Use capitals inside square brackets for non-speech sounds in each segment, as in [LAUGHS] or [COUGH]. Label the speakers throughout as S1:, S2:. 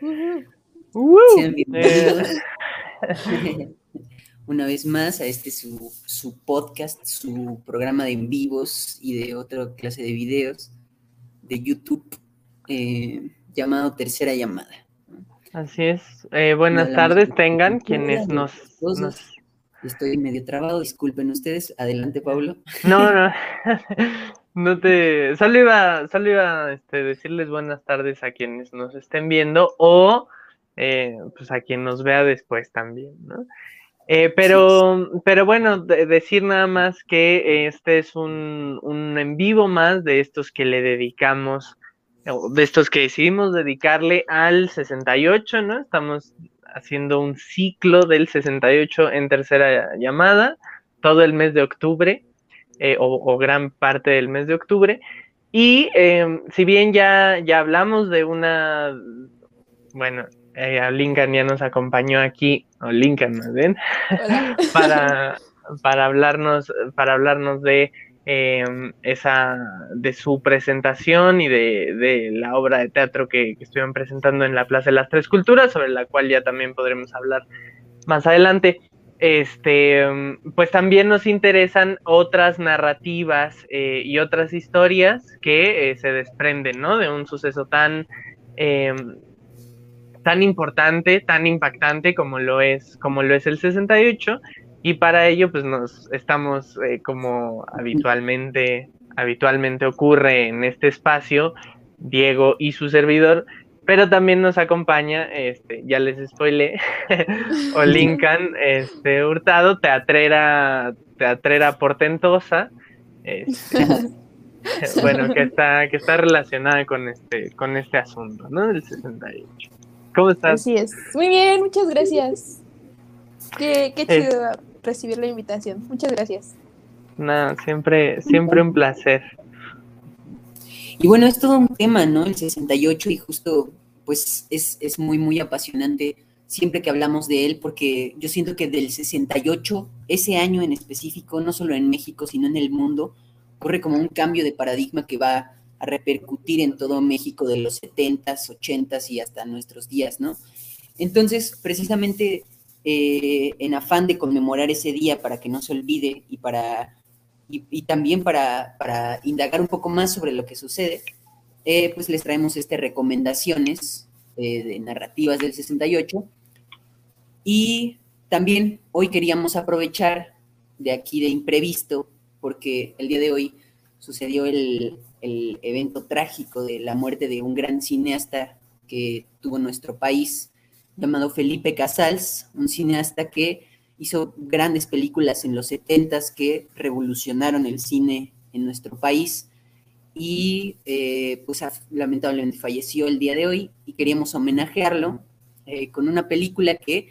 S1: [LAUGHS] Una vez más a este su, su, podcast, su programa de en vivos y de otra clase de videos de YouTube eh, llamado Tercera Llamada.
S2: Así es. Eh, buenas tardes tengan quienes nos,
S1: Estoy medio trabado, disculpen ustedes. Adelante, Pablo.
S2: No, no. [LAUGHS] No te, solo iba, solo iba este, decirles buenas tardes a quienes nos estén viendo o eh, pues a quien nos vea después también, ¿no? Eh, pero, pero bueno, decir nada más que este es un, un, en vivo más de estos que le dedicamos, de estos que decidimos dedicarle al 68, ¿no? Estamos haciendo un ciclo del 68 en tercera llamada, todo el mes de octubre. Eh, o, gran parte del mes de octubre. Y em, si bien ya, ya hablamos de una, bueno, eh, Lincoln ya nos acompañó aquí, o Lincoln más bien, [LAUGHS] para, para, hablarnos, para hablarnos de em, esa, de su presentación y de, de la obra de teatro que, que, estuvieron presentando en la Plaza de las Tres Culturas, sobre la cual ya también podremos hablar más adelante este, pues también nos interesan otras narrativas eh, y otras historias que eh, se desprenden, ¿no? De un suceso tan, em, tan importante, tan impactante como lo es, como lo es el 68, y para ello, pues nos estamos, eh, como habitualmente, habitualmente ocurre en este espacio, Diego y su servidor, pero también nos acompaña, este, ya les spoilé, [LAUGHS] o Lincoln este, Hurtado, teatrera, teatrera portentosa, este, [LAUGHS] bueno, que está, que está relacionada con este, con este asunto, ¿no? Del 68. ¿Cómo estás?
S3: Así es. Muy bien, muchas gracias. Qué, qué chido recibir la invitación. Muchas gracias.
S2: Nada, siempre, siempre un placer.
S1: Y bueno, es todo un tema, ¿no? El 68 y justo pues es, es, muy, muy apasionante siempre que hablamos de él, porque yo siento que del 68, ese año en específico, no solo en México, sino en el mundo, ocurre como un cambio de paradigma que va a repercutir en todo México de los 70s, 80s y hasta nuestros días, ¿no? Entonces, precisamente eh, en afán de conmemorar ese día para que no se olvide y para y, también para, para, indagar un poco más sobre lo que sucede, eh, pues les traemos este recomendaciones eh, de narrativas del 68. Y también hoy queríamos aprovechar de aquí de imprevisto, porque el día de hoy sucedió el, el evento trágico de la muerte de un gran cineasta que tuvo nuestro país, llamado Felipe Casals, un cineasta que hizo grandes películas en los 70 que revolucionaron el cine en nuestro país y eh, pues lamentablemente falleció el día de hoy y queríamos homenajearlo eh, con una película que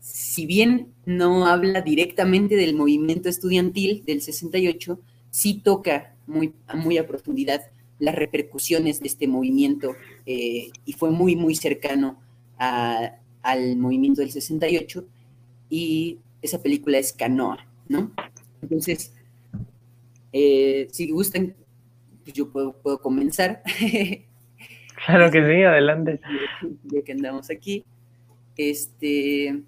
S1: si bien no habla directamente del movimiento estudiantil del 68, sí toca muy, muy a profundidad las repercusiones de este movimiento eh, y fue muy, muy cercano al movimiento del 68 y esa película es Canoa, ¿no? Entonces, si gustan, pues yo puedo, puedo comenzar. [LAUGHS]
S2: Claro que sí, adelante.
S1: Ya que andamos aquí. Este.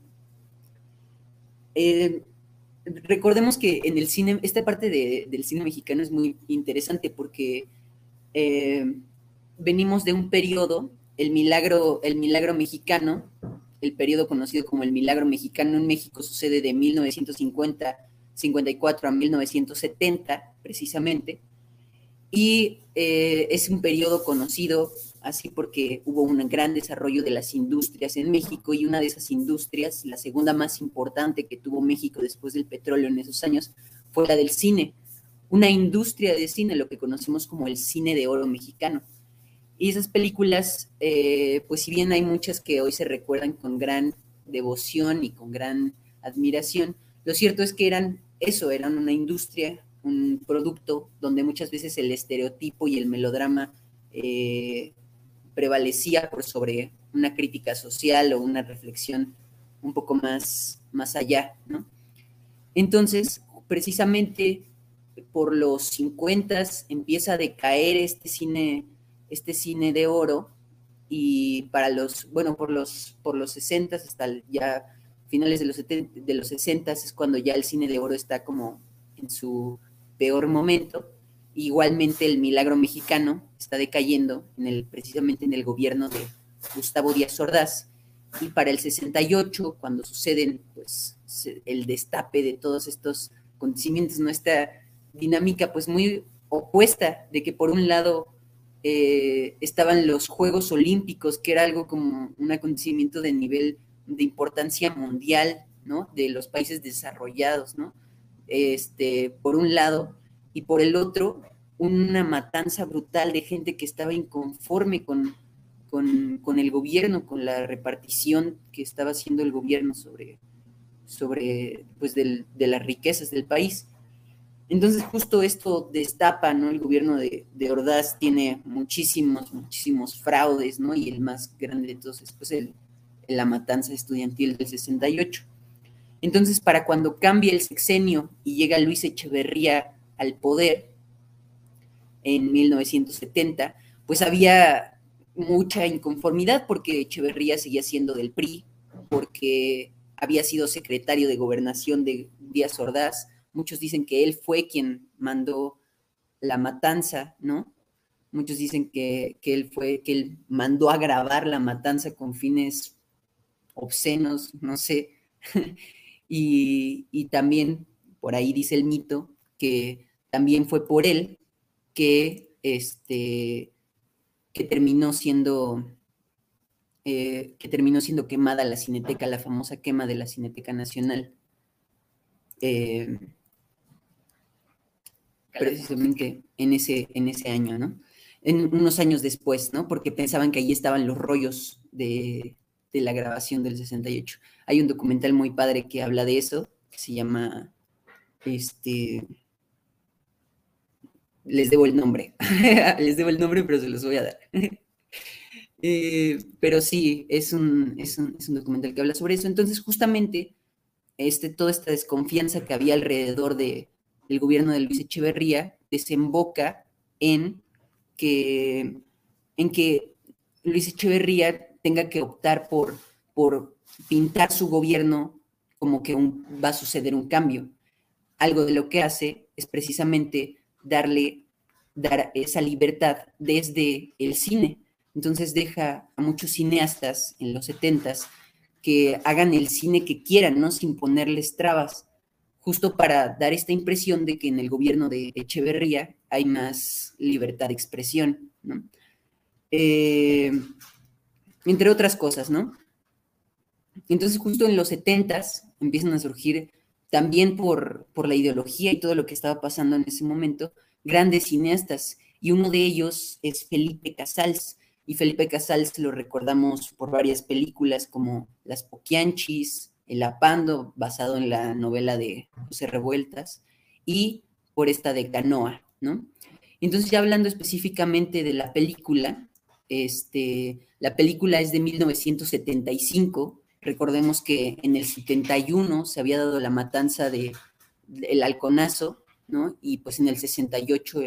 S1: Eh, recordemos que en el cine, esta parte del cine mexicano es muy interesante porque eh, venimos de un periodo, el milagro, el milagro mexicano, el periodo conocido como el milagro mexicano en México sucede de 1950, 54 a 1970, precisamente y eh, es un periodo conocido así porque hubo un gran desarrollo de las industrias en México y una de esas industrias, la segunda más importante que tuvo México después del petróleo en esos años, fue la del cine, una industria de cine, lo que conocemos como el cine de oro mexicano. Y esas películas, eh, pues si bien hay muchas que hoy se recuerdan con gran devoción y con gran admiración, lo cierto es que eran eso, eran una industria, un producto donde muchas veces el estereotipo y el melodrama eh, prevalecía por sobre una crítica social o una reflexión un poco más, más allá, ¿no? Entonces, precisamente por los 50 empieza a decaer este cine, este cine de oro y para los, bueno, por los, por los 60 hasta ya finales de los, de los 60 es cuando ya el cine de oro está como en su peor momento. Igualmente el milagro mexicano está decayendo en el, precisamente en el gobierno de Gustavo Díaz Ordaz. Y para el 68, cuando suceden pues, el destape de todos estos acontecimientos, ¿no? esta dinámica pues muy opuesta de que por un lado eh, estaban los Juegos Olímpicos, que era algo como un acontecimiento de nivel de importancia mundial, ¿no? De los países desarrollados, ¿no? Este, por un lado, y por el otro, una matanza brutal de gente que estaba inconforme con, con, el gobierno, con la repartición que estaba haciendo el gobierno sobre, sobre pues, de las riquezas del país. Entonces justo esto destapa, ¿no? El gobierno de, Ordaz tiene muchísimos, muchísimos fraudes, ¿no? Y el más grande de todos es pues el, la matanza estudiantil del 68. Entonces, para cuando cambia el sexenio y llega Luis Echeverría al poder en 1970, pues había mucha inconformidad porque Echeverría seguía siendo del PRI, porque había sido secretario de gobernación de Díaz Ordaz. Muchos dicen que él fue quien mandó la matanza, ¿no? Muchos dicen que, que él fue, que él mandó a grabar la matanza con fines obscenos, no sé. [LAUGHS] y, y también por ahí dice el mito que también fue por él que, este, que terminó siendo eh, que terminó siendo quemada la Cineteca, la famosa quema de la Cineteca Nacional. Eh, precisamente en ese, en ese año, ¿no? En unos años después, ¿no? Porque pensaban que ahí estaban los rollos de, de la grabación del 68. Hay un documental muy padre que habla de eso, que se llama, este, les debo el nombre, [LAUGHS] les debo el nombre, pero se los voy a dar. [LAUGHS] Eh, pero sí, es un, es un, documental que habla sobre eso. Entonces, justamente, este, toda esta desconfianza que había alrededor de, del gobierno de Luis Echeverría desemboca en que, en que Luis Echeverría tenga que optar por, por pintar su gobierno como que va a suceder un cambio. Algo de lo que hace es precisamente darle dar esa libertad desde el cine. Entonces deja a muchos cineastas en los setentas que hagan el cine que quieran, ¿no? Sin ponerles trabas, justo para dar esta impresión de que en el gobierno de Echeverría hay más libertad de expresión. Eh, entre otras cosas, ¿no? Entonces, justo en los setentas empiezan a surgir, también por, por la ideología y todo lo que estaba pasando en ese momento, grandes cineastas, y uno de ellos es Felipe Casals. Y Felipe Casals lo recordamos por varias películas como Las Poquianchis, El Apando, basado en la novela de José Revueltas, y por esta de Canoa, ¿no? Entonces, ya hablando específicamente de la película, este, la película es de 1975. Recordemos que en el 71 se había dado la matanza de el halconazo, ¿no? Y pues en el 68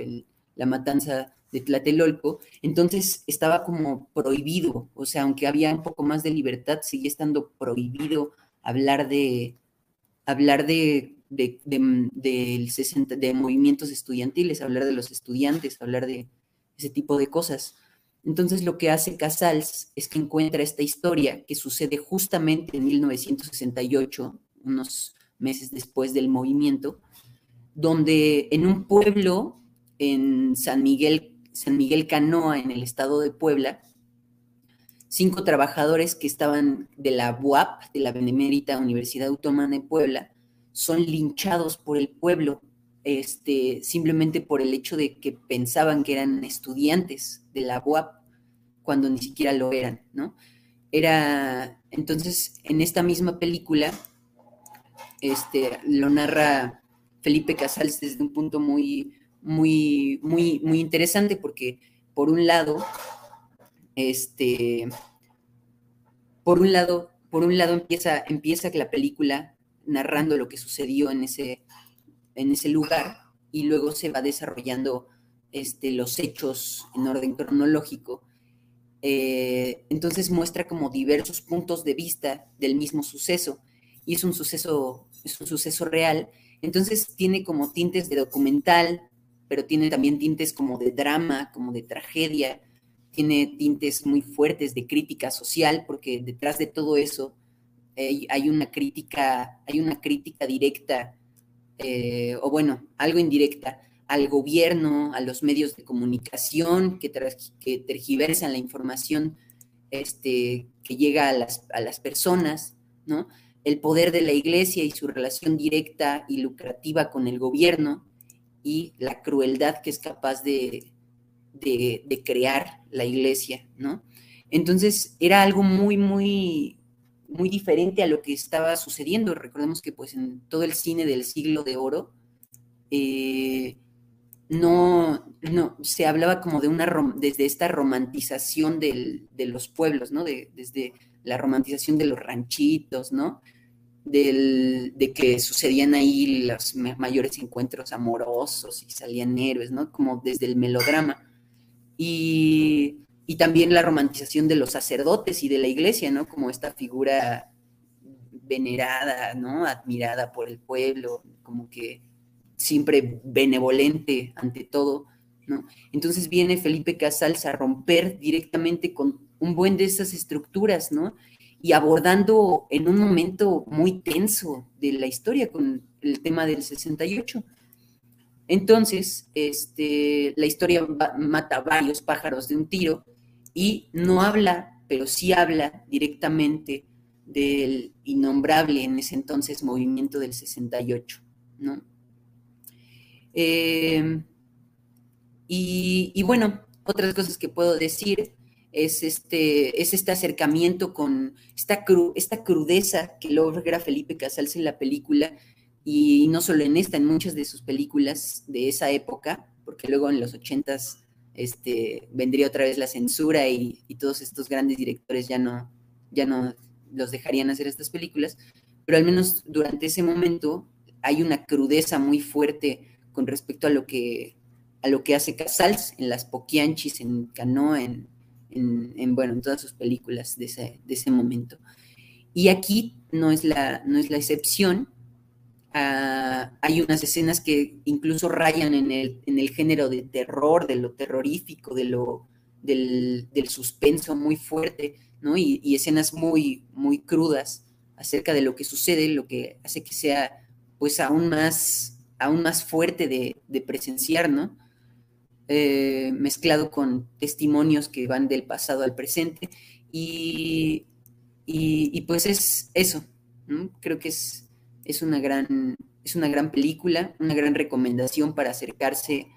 S1: la matanza de Tlatelolco. Entonces estaba como prohibido, o sea, aunque había un poco más de libertad, sigue estando prohibido hablar de hablar de, de, de movimientos estudiantiles, hablar de los estudiantes, hablar de ese tipo de cosas. Entonces lo que hace Casals es que encuentra esta historia que sucede justamente en 1968, unos meses después del movimiento, donde en un pueblo en San Miguel, San Miguel Canoa, en el estado de Puebla, cinco trabajadores que estaban de la UAP, de la Benemérita Universidad Autónoma de Puebla, son linchados por el pueblo este, simplemente por el hecho de que pensaban que eran estudiantes de la UAP, cuando ni siquiera lo eran, ¿no? Era, entonces, en esta misma película, este, lo narra Felipe Casals desde un punto muy, muy, muy, muy interesante, porque por un lado, este, por un lado, por un lado empieza, empieza la película narrando lo que sucedió en ese, en ese lugar y luego se va desarrollando este, los hechos en orden cronológico. Eh, entonces muestra como diversos puntos de vista del mismo suceso y es un suceso, es un suceso real. Entonces tiene como tintes de documental, pero tiene también tintes como de drama, como de tragedia, tiene tintes muy fuertes de crítica social, porque detrás de todo eso eh, hay una crítica, hay una crítica directa, eh, o bueno, algo indirecta, al gobierno, a los medios de comunicación que, que tergiversan la información este, que llega a las, a las personas, ¿no? El poder de la iglesia y su relación directa y lucrativa con el gobierno y la crueldad que es capaz de, de, crear la iglesia, ¿no? Entonces era algo muy, muy, muy diferente a lo que estaba sucediendo. Recordemos que pues en todo el cine del siglo de oro, eh, no, no, se hablaba como de una, desde esta romantización de los pueblos, ¿no? De, desde la romantización de los ranchitos, ¿no? de que sucedían ahí los mayores encuentros amorosos y salían héroes, ¿no? Como desde el melodrama y, también la romantización de los sacerdotes y de la iglesia, ¿no? Como esta figura venerada, ¿no? Admirada por el pueblo, como que siempre benevolente ante todo, ¿no? Entonces viene Felipe Casals a romper directamente con un buen de esas estructuras, ¿no? Y abordando en un momento muy tenso de la historia con el tema del 68. Entonces, este, la historia mata varios pájaros de un tiro y no habla, pero sí habla directamente del innombrable en ese entonces movimiento del 68, ¿no? Em, y, bueno, otras cosas que puedo decir es este, es este acercamiento con esta, esta crudeza que logra Felipe Casals en la película, y no solo en esta, en muchas de sus películas de esa época, porque luego en los ochentas este, vendría otra vez la censura y, todos estos grandes directores ya no, ya no los dejarían hacer estas películas, pero al menos durante ese momento hay una crudeza muy fuerte con respecto a lo que, a lo que hace Casals en las Poquianchis, en Canoa, en, en, bueno, en todas sus películas de ese, de ese momento. Y aquí no es la, no es la excepción, Ah, hay unas escenas que incluso rayan en el, en el género de terror, de lo terrorífico, de lo, del, suspenso muy fuerte, ¿no? Y, escenas muy, muy crudas acerca de lo que sucede, lo que hace que sea pues aún más, aún más fuerte de, presenciar, ¿no? Eh, mezclado con testimonios que van del pasado al presente y, y, pues es eso, creo que es es una gran, es una gran película, una gran recomendación para acercarse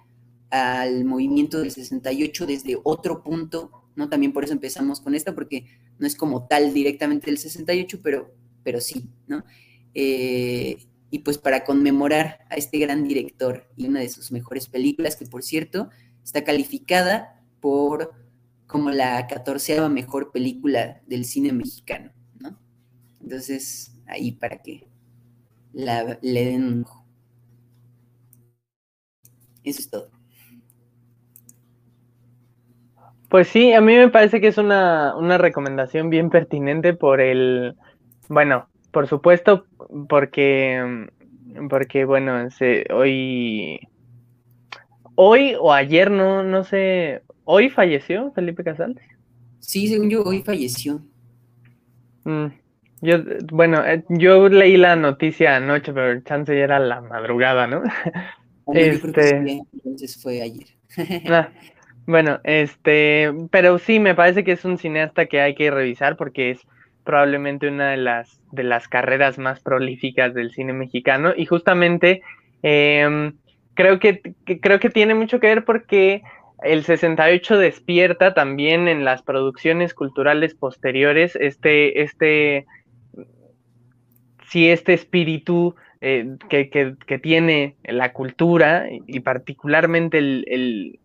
S1: al movimiento del 68 desde otro punto, ¿no? También por eso empezamos con esta, porque no es como tal directamente del 68, pero, pero sí, ¿no? Eh, y pues para conmemorar a este gran director y una de sus mejores películas, que por cierto está calificada por como la catorceava mejor película del cine mexicano, ¿no? Entonces, ahí para que la, le den un ojo. Eso es todo.
S2: Pues sí, a mí me parece que es una, una recomendación bien pertinente por el, bueno, por supuesto, porque, porque bueno, hoy, hoy o ayer, no, no sé, hoy falleció Felipe Casals.
S1: Sí, según yo, hoy falleció.
S2: Mm, yo, bueno, eh, yo leí la noticia anoche, pero el chance ya era la madrugada, ¿no?
S1: este... entonces fue ayer.
S2: Ah, bueno, este, pero sí, me parece que es un cineasta que hay que revisar porque es probablemente una de las, de las carreras más prolíficas del cine mexicano y justamente em, creo, que, creo que tiene mucho que ver porque el 68 despierta también en las producciones culturales posteriores este, este, sí, este espíritu eh, que, tiene la cultura y particularmente el,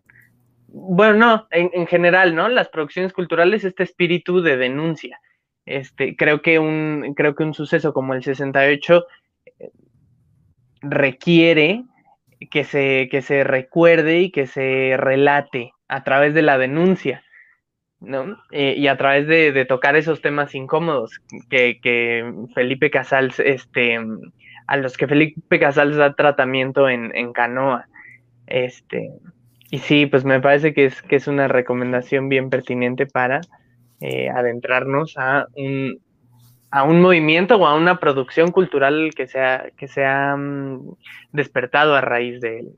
S2: bueno, no, en, general, ¿no? Las producciones culturales, este espíritu de denuncia. Este, creo que un, creo que un suceso como el 68 eh, requiere que se, que se recuerde y que se relate a través de la denuncia, ¿no? Eh, y a través de, tocar esos temas incómodos que, Felipe Casals, este, a los que Felipe Casals da tratamiento en, en Canoa. Este, y sí, pues me parece que es, que es una recomendación bien pertinente para eh, adentrarnos a un, a un movimiento o a una producción cultural que se ha, que se mm, despertado a raíz de él.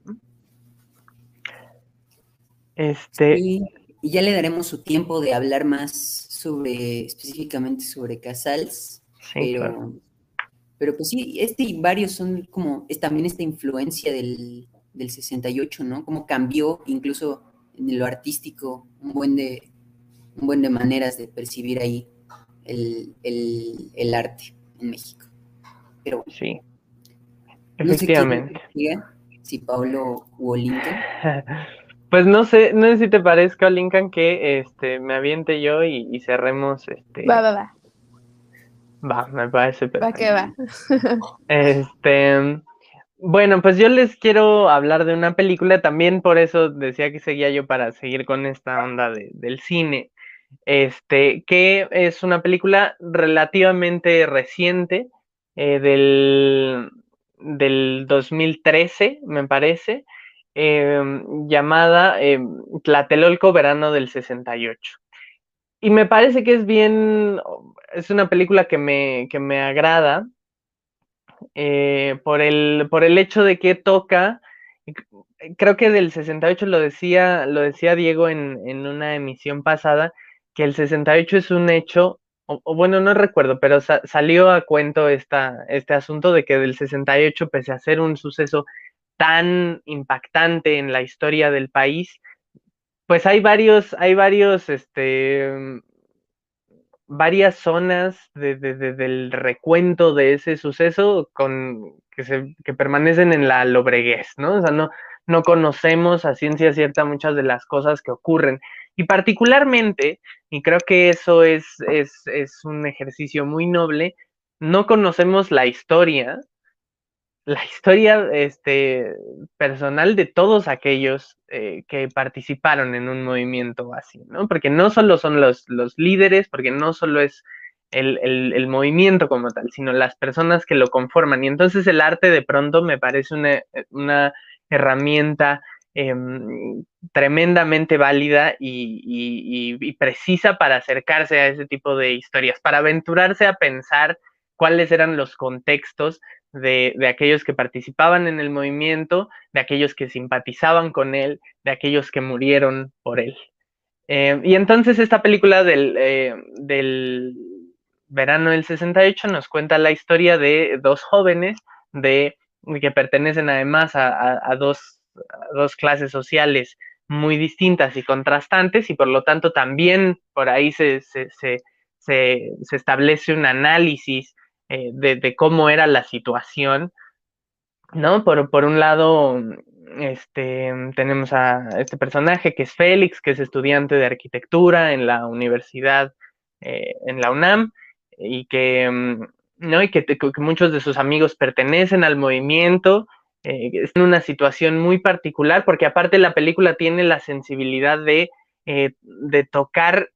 S1: Este... y ya le daremos su tiempo de hablar más sobre, específicamente sobre Casals, pero, pero pues sí, este y varios son como, es también esta influencia del, del 68, ¿no? Cómo cambió incluso en lo artístico un buen de, un buen de maneras de percibir ahí el, arte en México. Pero
S2: sí, efectivamente.
S1: si Pablo o Lincoln. [LAUGHS]
S2: Pues no sé, no sé si te parezca, Lincoln, que este me aviente yo y, cerremos este.
S3: Va, va, va.
S2: Va, me parece
S3: perfecto. Va que [LAUGHS] va.
S2: este. Bueno, pues yo les quiero hablar de una película, también por eso decía que seguía yo para seguir con esta onda del cine este, que es una película relativamente reciente, eh, del, del 2013, me parece, em, llamada eh, Tlatelolco Verano del 68. Y me parece que es bien, es una película que me, que me agrada eh, por, el, por el hecho de que toca creo que del 68 lo decía, lo decía Diego en, en, una emisión pasada, que el 68 es un hecho, o, bueno, no recuerdo, pero salió a cuento esta, este asunto de que del 68, pese a ser un suceso tan impactante en la historia del país, pues hay varios, hay varios, este, varias zonas del recuento de ese suceso con, que, permanecen en la lobreguez, ¿no? O sea, no, no conocemos a ciencia cierta muchas de las cosas que ocurren. Y particularmente, y creo que eso es, es, un ejercicio muy noble, no conocemos la historia, la historia este, personal de todos aquellos eh, que participaron en un movimiento así, ¿no? Porque no solo son los, los líderes, porque no solo es el, el, movimiento como tal, sino las personas que lo conforman. Y entonces el arte de pronto me parece una, una herramienta Em, tremendamente válida y, precisa para acercarse a ese tipo de historias, para aventurarse a pensar cuáles eran los contextos de, aquellos que participaban en el movimiento, de aquellos que simpatizaban con él, de aquellos que murieron por él. Em, y entonces esta película del, eh, del verano del 68 nos cuenta la historia de dos jóvenes de, que pertenecen además a dos dos clases sociales muy distintas y contrastantes y por lo tanto también por ahí se, establece un análisis eh, de, cómo era la situación, ¿no? Por, por un lado, este, tenemos a este personaje que es Félix, que es estudiante de arquitectura en la universidad, eh, en la UNAM, y que, mm, ¿no? y que, muchos de sus amigos pertenecen al movimiento eh, es una situación muy particular porque aparte la película tiene la sensibilidad de, eh, de tocar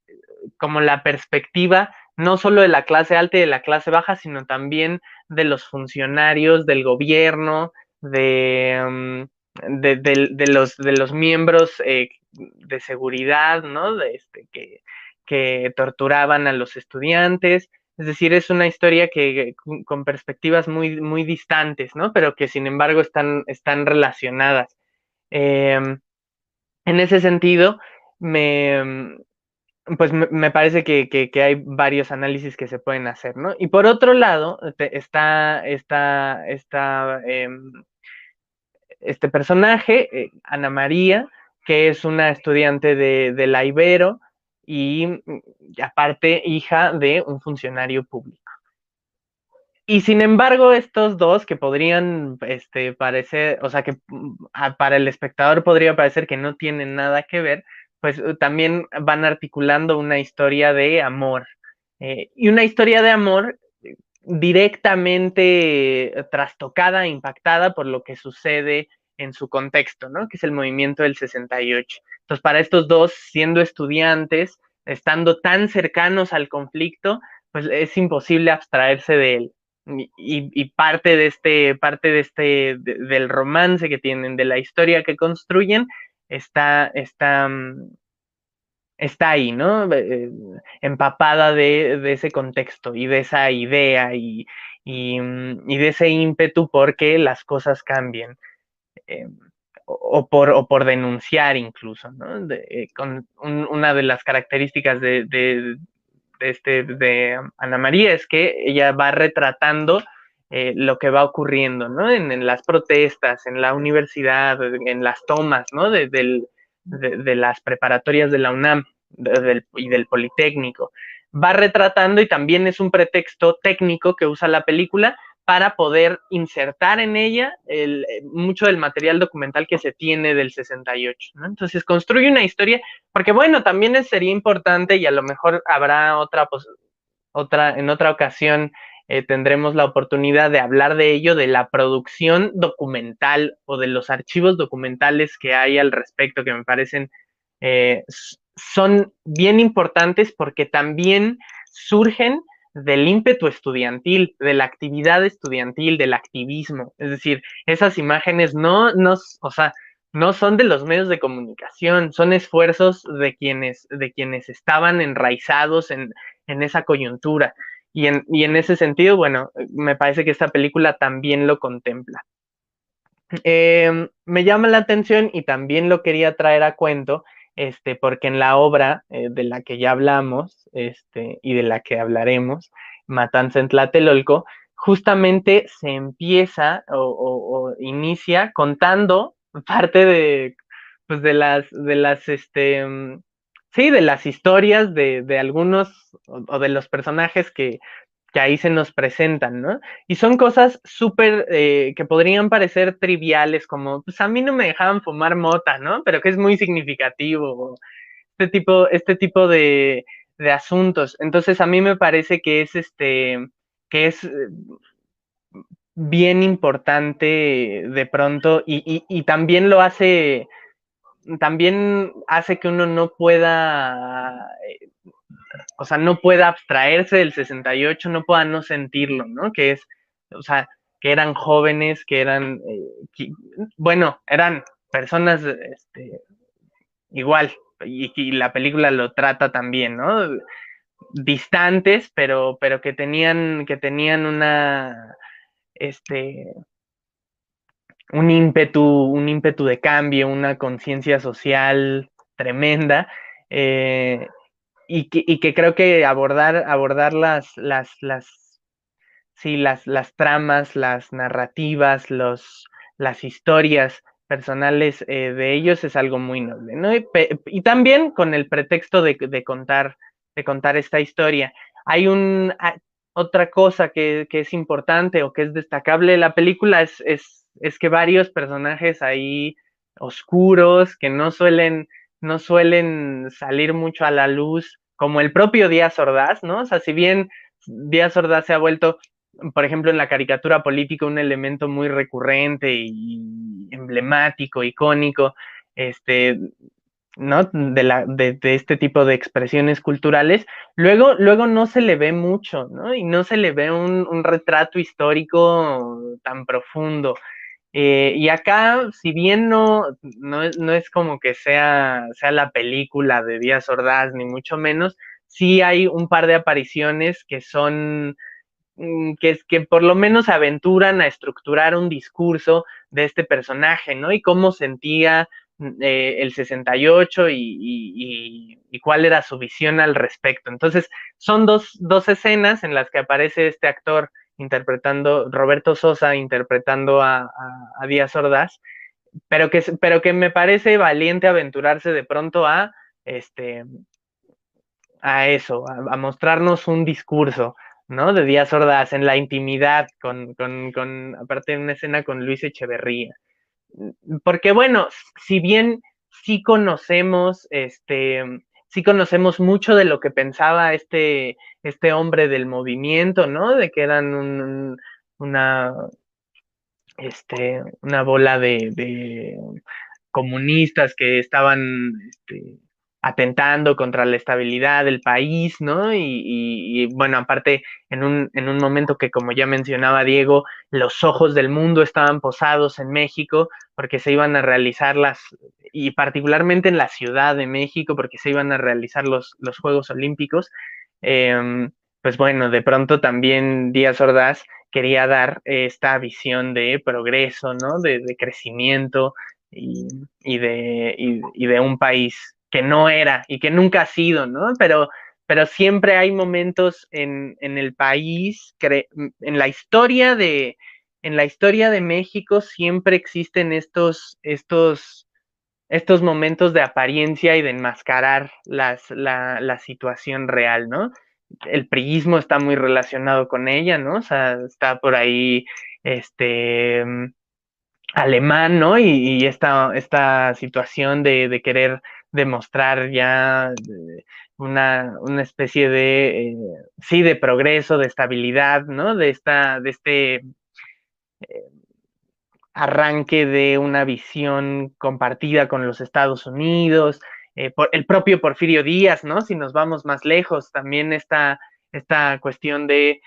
S2: como la perspectiva no solo de la clase alta y de la clase baja, sino también de los funcionarios del gobierno, de, mm, de, los, de los miembros eh, de seguridad, ¿no? De este, que, que torturaban a los estudiantes, es decir, es una historia que con perspectivas muy, muy distantes, ¿no? Pero que sin embargo están, están relacionadas. Em, en ese sentido, me, pues me, parece que, hay varios análisis que se pueden hacer, ¿no? Y por otro lado, está, está, está em, este personaje, eh, Ana María, que es una estudiante de, la Ibero y mm, aparte hija de un funcionario público. Y sin embargo, estos dos que podrían este, parecer, o sea, que mm, para el espectador podría parecer que no tienen nada que ver, pues uh, también van articulando una historia de amor. Eh, y una historia de amor directamente trastocada, impactada por lo que sucede en su contexto, ¿no? Que es el movimiento del 68. Entonces, para estos dos, siendo estudiantes, estando tan cercanos al conflicto, pues es imposible abstraerse de él. Y, parte de este, parte de este, del romance que tienen, de la historia que construyen, está, está, mm, está ahí, ¿no? Eh, empapada de, ese contexto y de esa idea y, mm, y, de ese ímpetu porque las cosas cambien. Eh, o, por, o por denunciar incluso, ¿no? Eh, con una de las características de, de, este, de Ana María es que ella va retratando lo que va ocurriendo, ¿no? En, las protestas, en la universidad, en las tomas, ¿no? De, del, de, las preparatorias de la UNAM y del Politécnico. Va retratando y también es un pretexto técnico que usa la película para poder insertar en ella el, eh, mucho del material documental que se tiene del 68. ¿no? Entonces construye una historia, porque bueno, también sería importante y a lo mejor habrá otra, pues, otra en otra ocasión eh, tendremos la oportunidad de hablar de ello, de la producción documental o de los archivos documentales que hay al respecto, que me parecen eh, son bien importantes porque también surgen del ímpetu estudiantil, de la actividad estudiantil, del activismo. Es decir, esas imágenes no, no, o sea, no son de los medios de comunicación, son esfuerzos de quienes, de quienes estaban enraizados en, en esa coyuntura. Y en, ese sentido, bueno, me parece que esta película también lo contempla. Em, me llama la atención y también lo quería traer a cuento, este, porque en la obra eh, de la que ya hablamos este, y de la que hablaremos, Matanza en Tlatelolco, justamente se empieza o, inicia contando [LAUGHS] parte de, pues de las, de las, este, mm, sí, de las historias de, de algunos o, de los personajes que, que ahí se nos presentan, ¿no? Y son cosas súper eh, que podrían parecer triviales, como, pues a mí no me dejaban fumar mota, ¿no? Pero que es muy significativo, este tipo, este tipo de, de asuntos. Entonces a mí me parece que es este, que es eh, bien importante de pronto y, y, y también lo hace, también hace que uno no pueda eh, o sea, no pueda abstraerse del 68, no pueda no sentirlo, ¿no? Que es, o sea, que eran jóvenes, que eran, eh, bueno, eran personas este, igual, y, la película lo trata también, ¿no? Distantes, pero, pero que tenían, que tenían una, este, un ímpetu, un ímpetu de cambio, una conciencia social tremenda. Eh, y que, y que creo que abordar, abordar las, las, las, sí, las, las tramas, las narrativas, los, las historias personales eh, de ellos es algo muy noble, ¿no? Y, también con el pretexto de, de, contar, de contar esta historia. Hay un, otra cosa que, que, es importante o que es destacable de la película es, es que varios personajes ahí oscuros que no suelen no suelen salir mucho a la luz, como el propio Díaz Ordaz, ¿no? O sea, si bien Díaz Ordaz se ha vuelto, por ejemplo, en la caricatura política un elemento muy recurrente y emblemático, icónico, este, ¿no? De, la, de, este tipo de expresiones culturales, luego, luego no se le ve mucho, ¿no? Y no se le ve un, un retrato histórico tan profundo. Eh, y acá, si bien no, no, es como que sea, sea la película de Díaz Ordaz, ni mucho menos, sí hay un par de apariciones que son, mm, que, que por lo menos aventuran a estructurar un discurso de este personaje, ¿no? Y cómo sentía mm, eh, el 68 y, y, y, cuál era su visión al respecto. Entonces, son dos, dos escenas en las que aparece este actor interpretando, Roberto Sosa interpretando a, Díaz Ordaz, pero, que, pero que me parece valiente aventurarse de pronto a, este, a eso, a, mostrarnos un discurso, ¿no? De Díaz Ordaz en la intimidad, con, con, con, aparte de una escena con Luis Echeverría. Porque bueno, si bien sí conocemos, este, sí conocemos mucho de lo que pensaba este, este hombre del movimiento, ¿no? De que eran una, este, una bola de, comunistas que estaban este, atentando contra la estabilidad del país, ¿no? Y, bueno, aparte, en un, en un momento que, como ya mencionaba Diego, los ojos del mundo estaban posados en México porque se iban a realizar las, y particularmente en la Ciudad de México, porque se iban a realizar los, los Juegos Olímpicos, em, pues bueno, de pronto también Díaz Ordaz quería dar esta visión de progreso, ¿no? De, crecimiento y, de, y de un país que no era y que nunca ha sido, ¿no? Pero, pero siempre hay momentos en, el país, en la historia de, en la historia de México siempre existen estos, estos, estos momentos de apariencia y de enmascarar las, la, la, situación real, ¿no? El priismo está muy relacionado con ella, ¿no? O sea, está por ahí, este, alemán, ¿no? Y, esta, esta situación de, de querer demostrar ya eh, una, una especie de, eh, sí, de progreso, de estabilidad, ¿no? De, esta, de este eh, arranque de una visión compartida con los Estados Unidos, por, el propio Porfirio Díaz, ¿no? Si nos vamos más lejos, también esta, esta cuestión de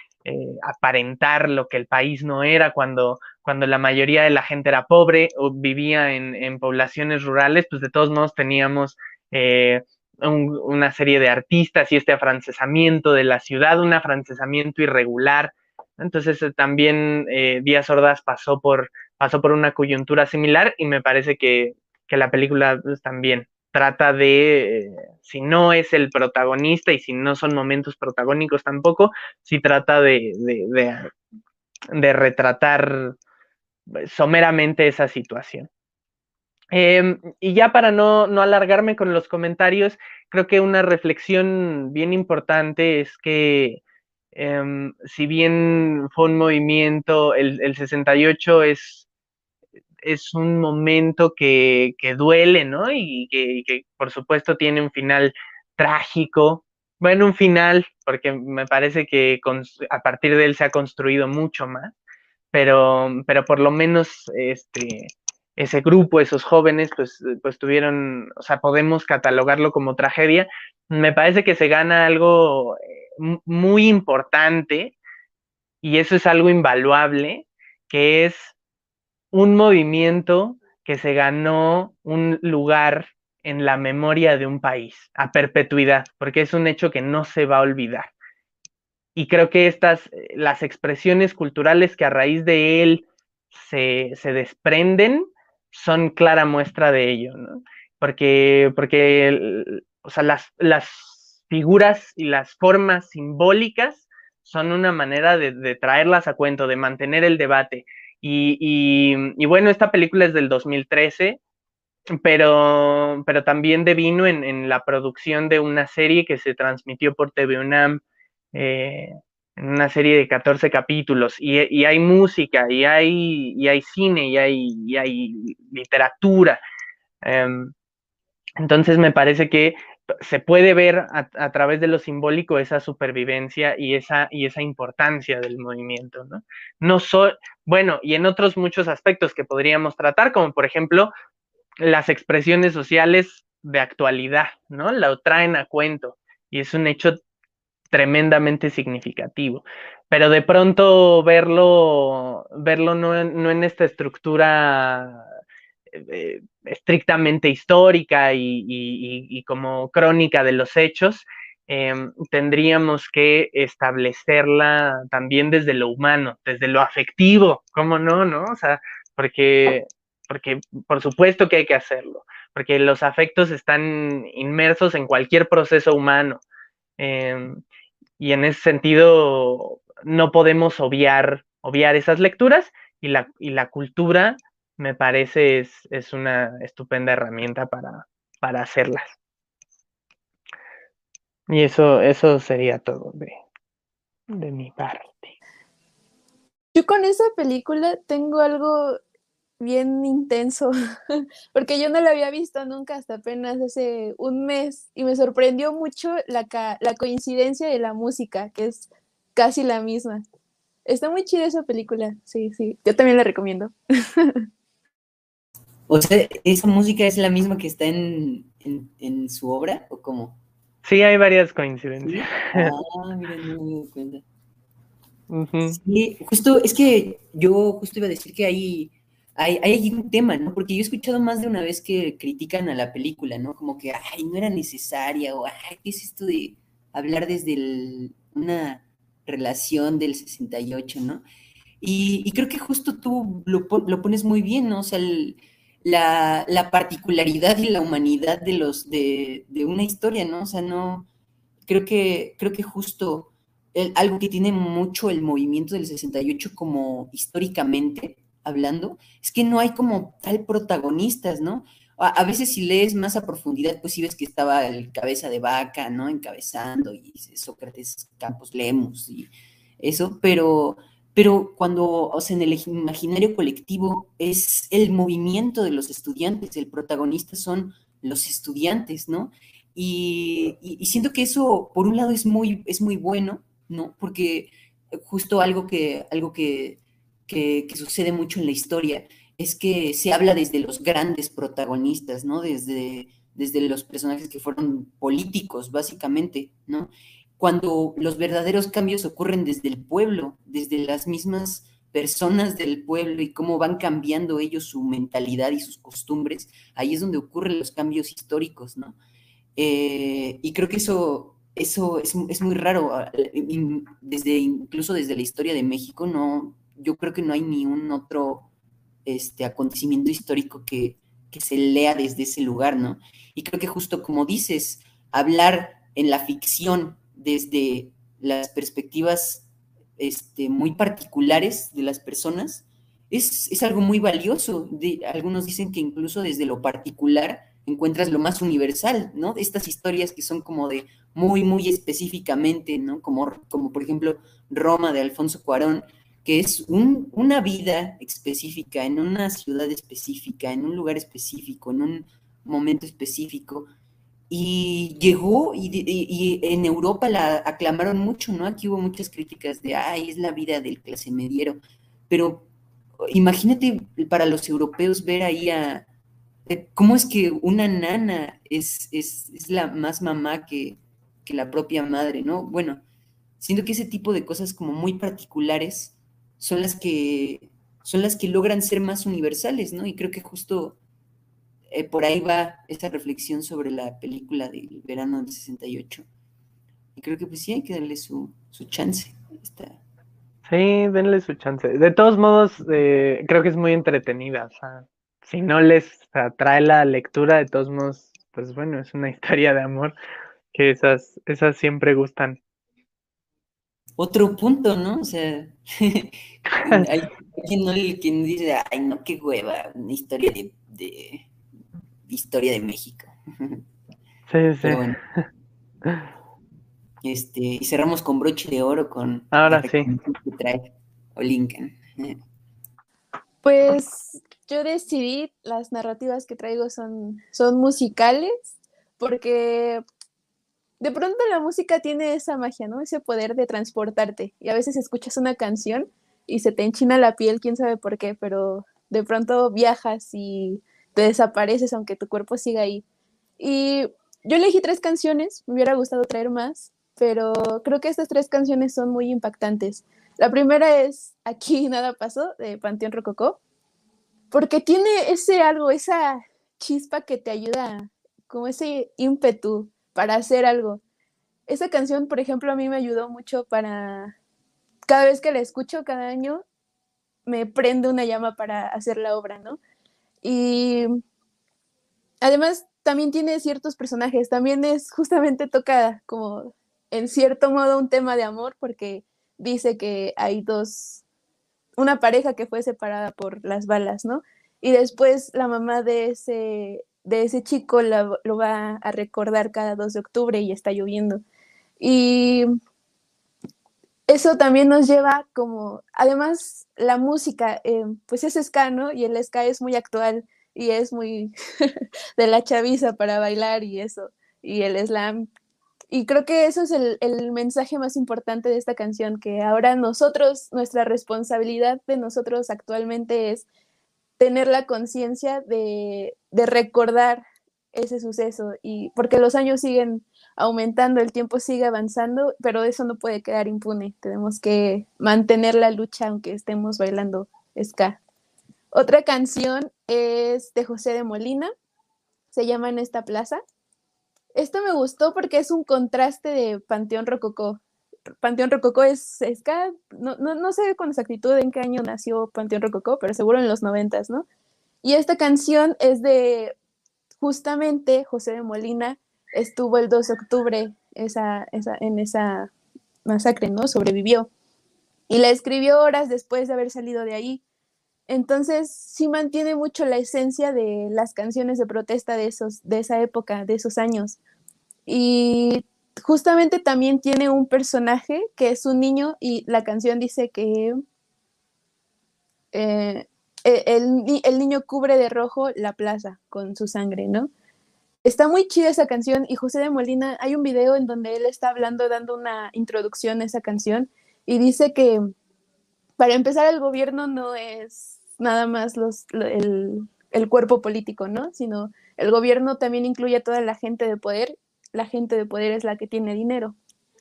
S2: aparentar lo que el país no era cuando cuando la mayoría de la gente era pobre o vivía en, poblaciones rurales, pues de todos modos teníamos eh, una serie de artistas y este afrancesamiento de la ciudad, un afrancesamiento irregular. Entonces eh, también eh, Díaz Ordaz pasó por, pasó por una coyuntura similar y me parece que, la película pues, también trata de, si no es el protagonista y si no son momentos protagónicos tampoco, si trata de, de retratar someramente esa situación. Em, y ya para no, alargarme con los comentarios, creo que una reflexión bien importante es que em, si bien fue un movimiento, el, 68 es, es un momento que, duele, ¿no? Y que, por supuesto tiene un final trágico. Bueno, un final, porque me parece que a partir de él se ha construido mucho más pero, pero por lo menos este, ese grupo, esos jóvenes, pues, pues tuvieron, o sea, podemos catalogarlo como tragedia. Me parece que se gana algo eh, muy importante y eso es algo invaluable, que es un movimiento que se ganó un lugar en la memoria de un país a perpetuidad, porque es un hecho que no se va a olvidar y creo que estas, eh, las expresiones culturales que a raíz de él se, desprenden, son clara muestra de ello, ¿no? Porque, porque o sea, las, las figuras y las formas simbólicas son una manera de, traerlas a cuento, de mantener el debate. Y, bueno, esta película es del 2013, pero, pero también devino en, en, la producción de una serie que se transmitió por TV UNAM eh, una serie de 14 capítulos y, hay música y hay, hay cine y hay, hay literatura. Em, entonces me parece que se puede ver a, través de lo simbólico esa supervivencia y esa, y esa importancia del movimiento, ¿no? No bueno, y en otros muchos aspectos que podríamos tratar, como por ejemplo las expresiones sociales de actualidad, ¿no? Lo traen a cuento y es un hecho tremendamente significativo. Pero de pronto verlo, verlo no, en, esta estructura eh, estrictamente histórica y, como crónica de los hechos, em, tendríamos que establecerla también desde lo humano, desde lo afectivo, ¿cómo no? no? O sea, porque, porque por supuesto que hay que hacerlo, porque los afectos están inmersos en cualquier proceso humano. Em, y en ese sentido no podemos obviar, obviar esas lecturas y la, y la cultura me parece es, es una estupenda herramienta para, para hacerlas. Y eso, eso sería todo de, de mi parte.
S3: Yo con esa película tengo algo bien intenso, [LAUGHS] porque yo no la había visto nunca hasta apenas hace un mes y me sorprendió mucho la, la coincidencia de la música, que es casi la misma. Está muy chida esa película, sí, sí, yo también la recomiendo. [LAUGHS]
S1: O sea, ¿esa música es la misma que está en, en, su obra o cómo?
S2: Sí, hay varias coincidencias.
S1: Ah, mira, no me doy cuenta. Sí, justo, es que yo justo iba a decir que hay, hay, hay un tema, ¿no? Porque yo he escuchado más de una vez que critican a la película, ¿no? Como que, ay, no era necesaria, o, ay, ¿qué es esto de hablar desde una relación del 68, ¿no? Y, creo que justo tú lo, lo, pones muy bien, ¿no? O sea, la, la, particularidad y la humanidad de los, de, de, una historia, ¿no? O sea, no, creo que, creo que justo algo que tiene mucho el movimiento del 68 como históricamente hablando, es que no hay como tal protagonistas, ¿no? A, veces si lees más a profundidad, pues sí ves que estaba el cabeza de vaca, ¿no? Encabezando, y Sócrates Campos Lemus y eso, pero, pero cuando, o sea, en el imaginario colectivo es el movimiento de los estudiantes, el protagonista son los estudiantes, ¿no? Y, siento que eso, por un lado, es muy, es muy bueno, ¿no? Porque justo algo que, algo que, que, sucede mucho en la historia es que se habla desde los grandes protagonistas, ¿no? Desde, desde los personajes que fueron políticos, básicamente, ¿no? Cuando los verdaderos cambios ocurren desde el pueblo, desde las mismas personas del pueblo y cómo van cambiando ellos su mentalidad y sus costumbres, ahí es donde ocurren los cambios históricos, ¿no? Eh, y creo que eso, eso es, es, muy raro. Desde, incluso desde la historia de México, no, yo creo que no hay ni un otro este, acontecimiento histórico que, que se lea desde ese lugar, ¿no? Y creo que justo como dices, hablar en la ficción desde las perspectivas este, muy particulares de las personas es, es algo muy valioso. Algunos dicen que incluso desde lo particular encuentras lo más universal, ¿no? Estas historias que son como de muy, muy específicamente, ¿no? Como, como por ejemplo Roma de Alfonso Cuarón, que es un, una vida específica, en una ciudad específica, en un lugar específico, en un momento específico. Y llegó y, en Europa la aclamaron mucho, ¿no? Aquí hubo muchas críticas de, ay, es la vida del clase mediero. Pero imagínate para los europeos ver ahí a, eh, ¿Cómo es que una nana es, es, la más mamá que, la propia madre, ¿no? Bueno, siento que ese tipo de cosas como muy particulares son las que son las que logran ser más universales, ¿no? Y creo que justo eh, por ahí va esa reflexión sobre la película del verano del 68. Y creo que pues sí hay que darle su, chance.
S2: Sí, denle su chance. De todos modos, eh, creo que es muy entretenida. O sea, si no les atrae la lectura, de todos modos, pues bueno, es una [LAUGHS] historia de amor que esas, esas siempre gustan.
S1: Otro punto, ¿no? O sea, [LAUGHS] hay [LAUGHS] quien, no, quien dice, ay, no, qué hueva, una historia de, de historia de México. [LAUGHS]
S2: Sí, sí. bueno.
S1: Este, y cerramos con broche de oro con
S2: ahora sí
S1: que trae o Lincoln.
S3: Pues yo decidí, las narrativas que traigo son, son musicales, porque de pronto la música tiene esa magia, ¿no? Ese poder de transportarte. Y a veces escuchas una canción y se te enchina la piel, quién sabe por qué, pero de pronto viajas y te desapareces aunque tu cuerpo siga ahí. Y yo elegí tres canciones, me hubiera gustado traer más, pero creo que estas tres canciones son muy impactantes. La primera es Aquí nada pasó, de Panteón Rococó porque tiene ese algo, esa chispa que te ayuda, como ese ímpetu para hacer algo. Esa canción, por ejemplo, a mí me ayudó mucho para, cada vez que la escucho cada año, me prende una llama para hacer la obra, ¿no? Y además también tiene ciertos personajes, también es justamente tocada como en cierto modo un tema de amor porque dice que hay dos una pareja que fue separada por las balas, ¿no? y después la mamá de ese, de ese chico lo va a recordar cada 2 de octubre y está lloviendo. Y eso también nos lleva como, además la música, eh, pues es ska, ¿no? Y el ska es muy actual y es muy [LAUGHS] de la chaviza para bailar y eso, y el slam. Y creo que eso es el, el, mensaje más importante de esta canción, que ahora nosotros, nuestra responsabilidad de nosotros actualmente es tener la conciencia de, de recordar ese suceso, y porque los años siguen aumentando, el tiempo sigue avanzando, pero eso no puede quedar impune. Tenemos que mantener la lucha aunque estemos bailando ska. Otra canción es de José de Molina, se llama En esta plaza. Esto me gustó porque es un contraste de Panteón Rococó. Panteón Rococó es ska, no, no, no sé con exactitud en qué año nació Panteón Rococó, pero seguro en los noventas, ¿no? Y esta canción es de justamente José de Molina, estuvo el 2 de octubre esa, en esa masacre, ¿no? Sobrevivió. Y la escribió horas después de haber salido de ahí. Entonces, sí mantiene mucho la esencia de las canciones de protesta de, esos, de esa época, de esos años. Y justamente también tiene un personaje que es un niño y la canción dice que eh, e, el, el, niño cubre de rojo la plaza con su sangre, ¿no? Está muy chida esa canción y José de Molina, hay un video en donde él está hablando, dando una introducción a esa canción y dice que para empezar el gobierno no es nada más los, el, el cuerpo político, ¿no? Sino el gobierno también incluye a toda la gente de poder. La gente de poder es la que tiene dinero.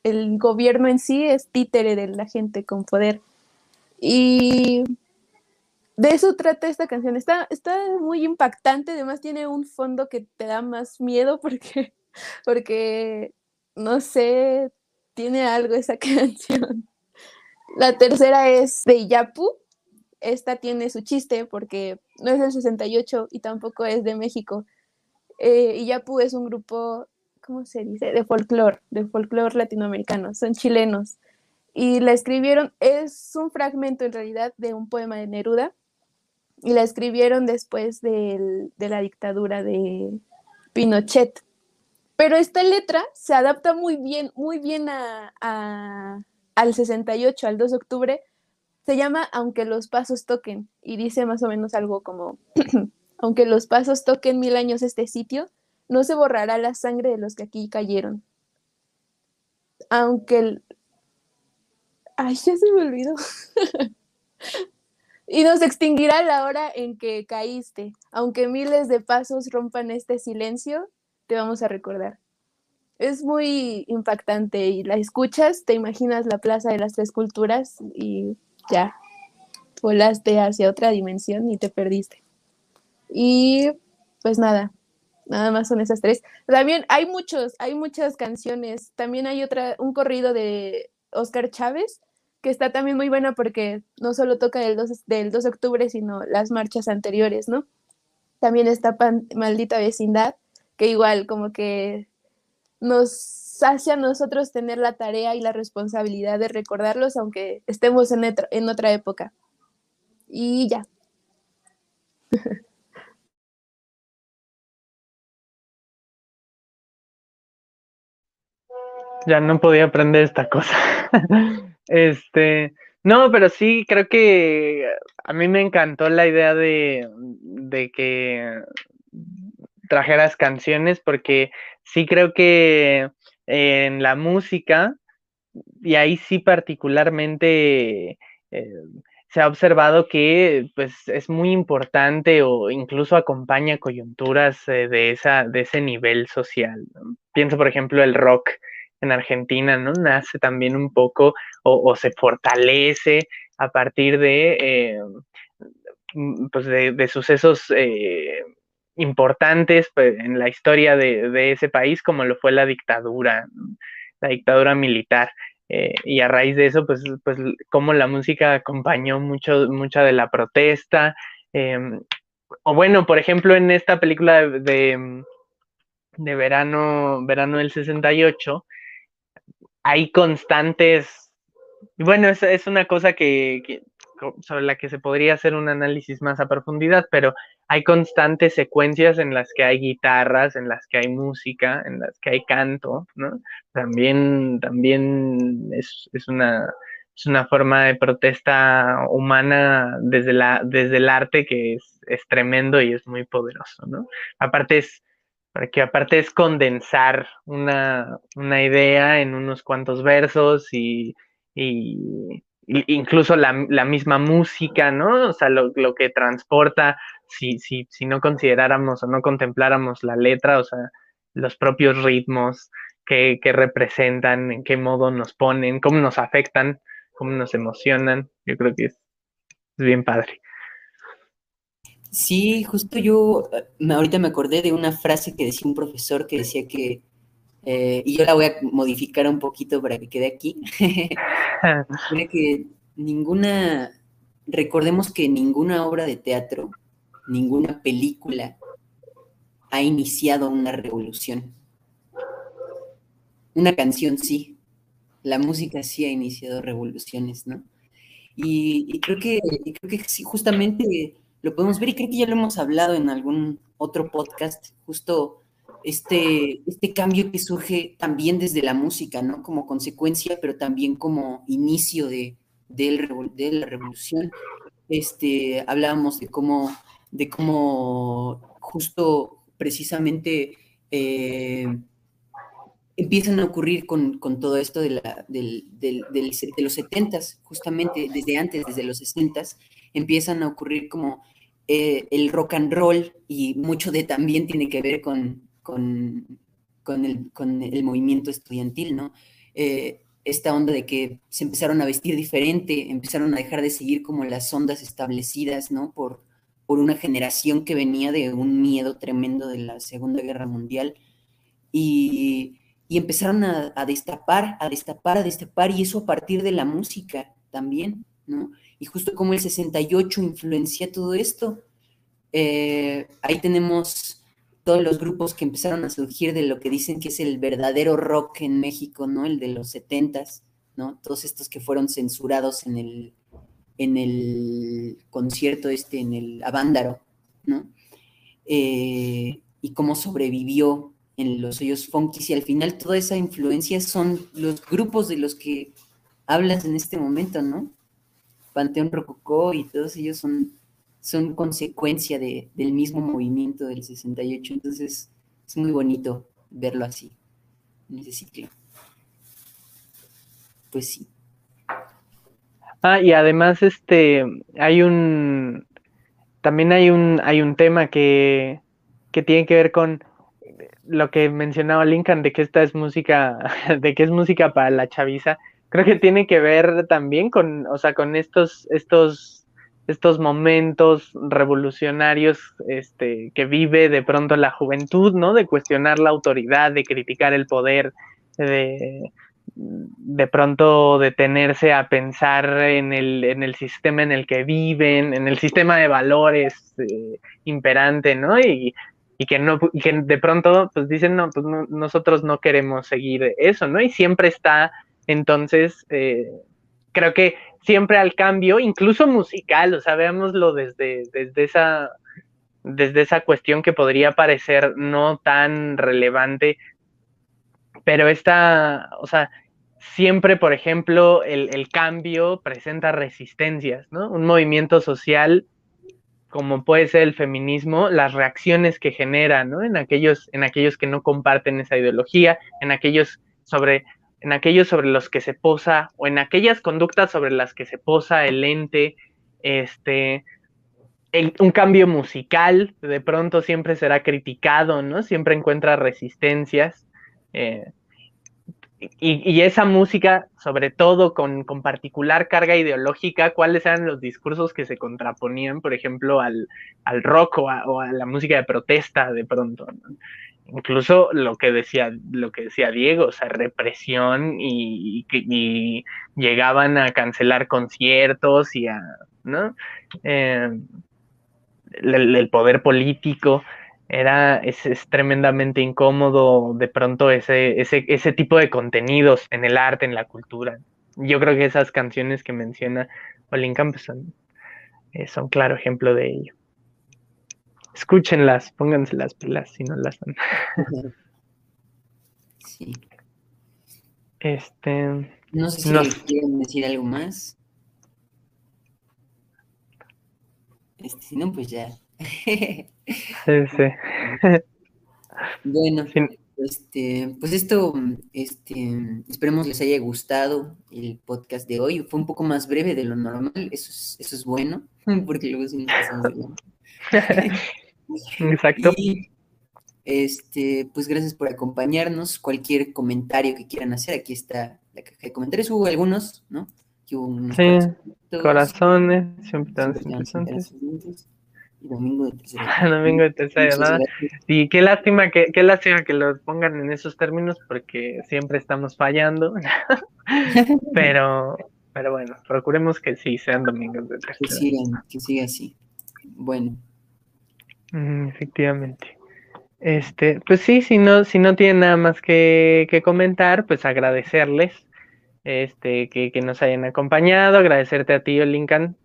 S3: El gobierno en sí es títere de la gente con poder. Y de eso trata esta canción. Está, está muy impactante, además tiene un fondo que te da más miedo porque, [LAUGHS] porque no sé, tiene algo esa [LAUGHS] canción. La tercera es de Yapu. Esta tiene su chiste porque no es del 68 y tampoco es de México. Eh, Yapu es un grupo, ¿cómo se dice? De folclore, de folclore latinoamericano. Son chilenos. Y la escribieron, es un fragmento en realidad de un poema de Neruda y la escribieron después de la dictadura de Pinochet. Pero esta letra se adapta muy bien, muy bien a, al 68, al 2 de octubre. Se llama Aunque los pasos toquen y dice más o menos algo como, [CLEARS THROAT] aunque los pasos toquen mil años este sitio, no se borrará la sangre de los que aquí cayeron. Aunque el... Ay, ya se me olvidó. [LAUGHS] y nos extinguirá la hora en que caíste. Aunque miles de pasos rompan este silencio, te vamos a recordar. Es muy impactante y la escuchas, te imaginas la Plaza de las Tres Culturas y ya, volaste hacia otra dimensión y te perdiste. Y pues nada, nada más son esas tres. También hay muchos, hay muchas canciones. También hay otra, un corrido de Oscar Chávez que está también muy buena porque no solo toca del 2, del 2 de octubre, sino las marchas anteriores, ¿no? También está Maldita Vecindad, que igual como que nos hace a nosotros tener la tarea y la responsabilidad de recordarlos, aunque estemos en, en otra época. Y ya.
S2: Ya no podía aprender esta cosa. [LAUGHS] Este, no, pero sí, creo que a mí me encantó la idea de, que trajeras canciones porque sí creo que en la música, y ahí sí particularmente eh, se ha observado que pues es muy importante o incluso acompaña coyunturas eh, de, esa, de ese nivel social. Pienso, por ejemplo, el rock en Argentina, ¿no? Nace también un poco o, se fortalece a partir de, eh, mm, pues de, sucesos eh, importantes pues, en la historia de, ese país, como lo fue la dictadura, la dictadura militar. Eh, y a raíz de eso, pues, pues como la música acompañó mucho, mucha de la protesta. Em, o bueno, por ejemplo, en esta película de, de verano, verano del 68, hay constantes, bueno, es, una cosa que, sobre la que se podría hacer un análisis más a profundidad, pero hay constantes secuencias en las que hay guitarras, en las que hay música, en las que hay canto, ¿no? También, también es, es una, es una forma de protesta humana desde, la, desde el arte que es, es tremendo y es muy poderoso, ¿no? Aparte es, porque aparte es condensar una, una idea en unos cuantos versos y, y, incluso la, la, misma música, ¿no? O sea, lo, lo que transporta, si, si, si, no consideráramos o no contempláramos la letra, o sea, los propios ritmos que, que representan, en qué modo nos ponen, cómo nos afectan, cómo nos emocionan, yo creo que es bien padre.
S1: Sí, justo yo eh, ahorita me acordé de una frase que decía un profesor que decía que, eh, y yo la voy a modificar un poquito para que quede aquí, [LAUGHS] que ninguna, recordemos que ninguna obra de teatro, ninguna película ha iniciado una revolución. Una canción sí, la música sí ha iniciado revoluciones, ¿no? Y, creo que, creo que sí, justamente lo podemos ver y creo que ya lo hemos hablado en algún otro podcast, justo este, este cambio que surge también desde la música, ¿no? Como consecuencia, pero también como inicio de, de, la revolución. Este, hablábamos de cómo, de cómo justo precisamente eh, empiezan a ocurrir con, todo esto de, la, de los setentas, justamente desde antes, desde los sesentas, empiezan a ocurrir como eh, el rock and roll y mucho de también tiene que ver con, con, el, movimiento estudiantil, ¿no? Eh, esta onda de que se empezaron a vestir diferente, empezaron a dejar de seguir como las ondas establecidas, ¿no? Por, por una generación que venía de un miedo tremendo de la Segunda Guerra Mundial y, y empezaron a, a, destapar, a destapar, a destapar, y eso a partir de la música también, ¿no? Y justo como el 68 influencia todo esto, eh, ahí tenemos todos los grupos que empezaron a surgir de lo que dicen que es el verdadero rock en México, ¿no? El de los 70s, ¿no? Todos estos que fueron censurados en el, en el concierto este, en el Avándaro, ¿no? Eh, y cómo sobrevivió en los hoyos funkis y al final toda esa influencia son los grupos de los que hablas en este momento, ¿no? Panteón Rococó y todos ellos son, son consecuencia de, del mismo movimiento del 68. Entonces es muy bonito verlo así, en ese ciclo. Pues sí.
S2: Ah, y además, este, hay un, también hay un, hay un tema que, que tiene que ver con lo que mencionaba Lincoln, de que esta es música, [LAUGHS] de que es música para la chaviza, creo que tiene que ver también con, o sea, con estos, estos, estos momentos revolucionarios este, que vive de pronto la juventud, ¿no? De cuestionar la autoridad, de criticar el poder, de, de pronto detenerse a pensar en el, en el sistema en el que viven, en el sistema de valores eh, imperante, ¿no? Y, y que no que de pronto pues dicen no pues nosotros no queremos seguir eso no y siempre está entonces, eh, creo que siempre al cambio, incluso musical, o sea, veámoslo desde, desde, esa, desde esa cuestión que podría parecer no tan relevante, pero esta, o sea, siempre, por ejemplo, el, el cambio presenta resistencias, ¿no? Un movimiento social como puede ser el feminismo, las reacciones que genera, ¿no? En aquellos, en aquellos que no comparten esa ideología, en aquellos sobre en aquellos sobre los que se posa o en aquellas conductas sobre las que se posa el ente, este, un cambio musical de pronto siempre será criticado, ¿no? Siempre encuentra resistencias. Eh, y, esa música, sobre todo con, particular carga ideológica, ¿cuáles eran los discursos que se contraponían, por ejemplo, al, al rock o a, la música de protesta de pronto? Incluso lo que decía, lo que decía Diego, o sea, represión y, llegaban a cancelar conciertos y a, ¿no? Eh, el, poder político era, es, tremendamente incómodo de pronto ese, ese, ese tipo de contenidos en el arte, en la cultura. yo creo que esas canciones que menciona Olinka pues son, eh, son claro ejemplo de ello. Escúchenlas, pónganse las pilas si no las han. [LAUGHS]
S1: Sí.
S2: Este.
S1: No sé si quieren decir algo más. Este, si no, pues ya.
S2: Sí, sí. [LAUGHS]
S1: Bueno,
S2: Sí.
S1: este, pues esto, este, esperemos les haya gustado el podcast de hoy. Fue un poco más breve de lo normal, eso es, eso es bueno, [LAUGHS] porque luego sí nos pasamos.
S2: Exacto.
S1: Y este, pues gracias por acompañarnos. Cualquier comentario que quieran hacer, aquí está la caja de comentarios. Hubo algunos, ¿no? Aquí hubo unos
S2: Sí, Corazones, siempre tan interesantes.
S1: Y domingo de tercera. [LAUGHS]
S2: Domingo de tercera. Y qué lástima que, qué lástima que lo pongan en esos términos porque siempre estamos fallando. [LAUGHS] pero, pero bueno, procuremos que sí sean domingos de
S1: Que
S2: tercera.
S1: sigan, que siga así. Bueno,
S2: Efectivamente. Este, pues sí, si no, si no tienen nada más que, que comentar, pues agradecerles este, que, que nos hayan acompañado, agradecerte a ti, Lincoln.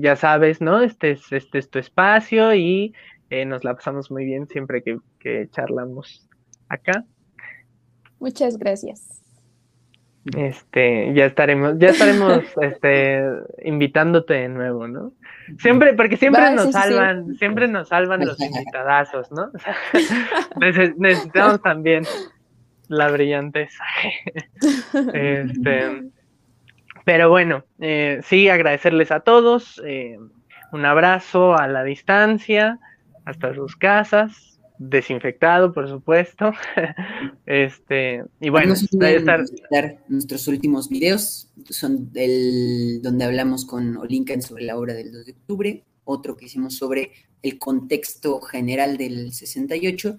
S2: Ya sabes, ¿no? Este es, este es tu espacio y eh, nos la pasamos muy bien siempre que, que charlamos acá.
S3: Muchas gracias.
S2: Este, ya estaremos, ya estaremos [LAUGHS] este, invitándote de nuevo, ¿no? Siempre, porque siempre
S3: Va,
S2: nos
S3: sí, sí, sí.
S2: salvan, siempre nos salvan los invitadazos, ¿no? O [LAUGHS] sea, [LAUGHS] neces- necesitamos también la brillantez. Este, pero bueno, eh, sí, agradecerles a todos, eh, un abrazo a la distancia, hasta sus casas, desinfectado, por supuesto. [LAUGHS] Este, y bueno,
S1: no
S2: estar-
S1: nuestros últimos videos, son del, donde hablamos con Olinkan sobre la obra del 2 de octubre, otro que hicimos sobre el contexto general del 68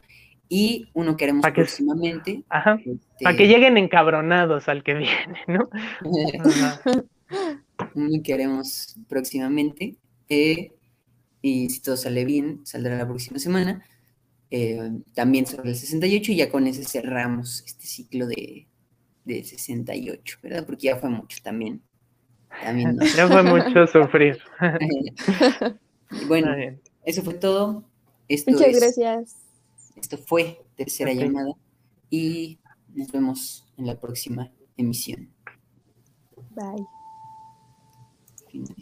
S1: y uno que haremos
S2: que-
S1: próximamente.
S2: Ajá.
S1: este,
S2: Para que lleguen encabronados al que [LAUGHS] viene, ¿no? [LAUGHS]
S1: Uno que haremos próximamente. eh, y si todo sale bien, saldrá la próxima semana. Eh, también sobre el 68 y ya con ese cerramos este ciclo de, de 68, ¿verdad? Porque ya fue mucho también. También ¿no?
S2: Ya fue mucho sufrir. [LAUGHS]
S1: Bueno, eso fue todo. Esto
S3: Muchas
S1: es-
S3: gracias.
S1: Esto fue tercera llamada y nos vemos en la próxima emisión.
S3: Bye.
S1: Finalizo.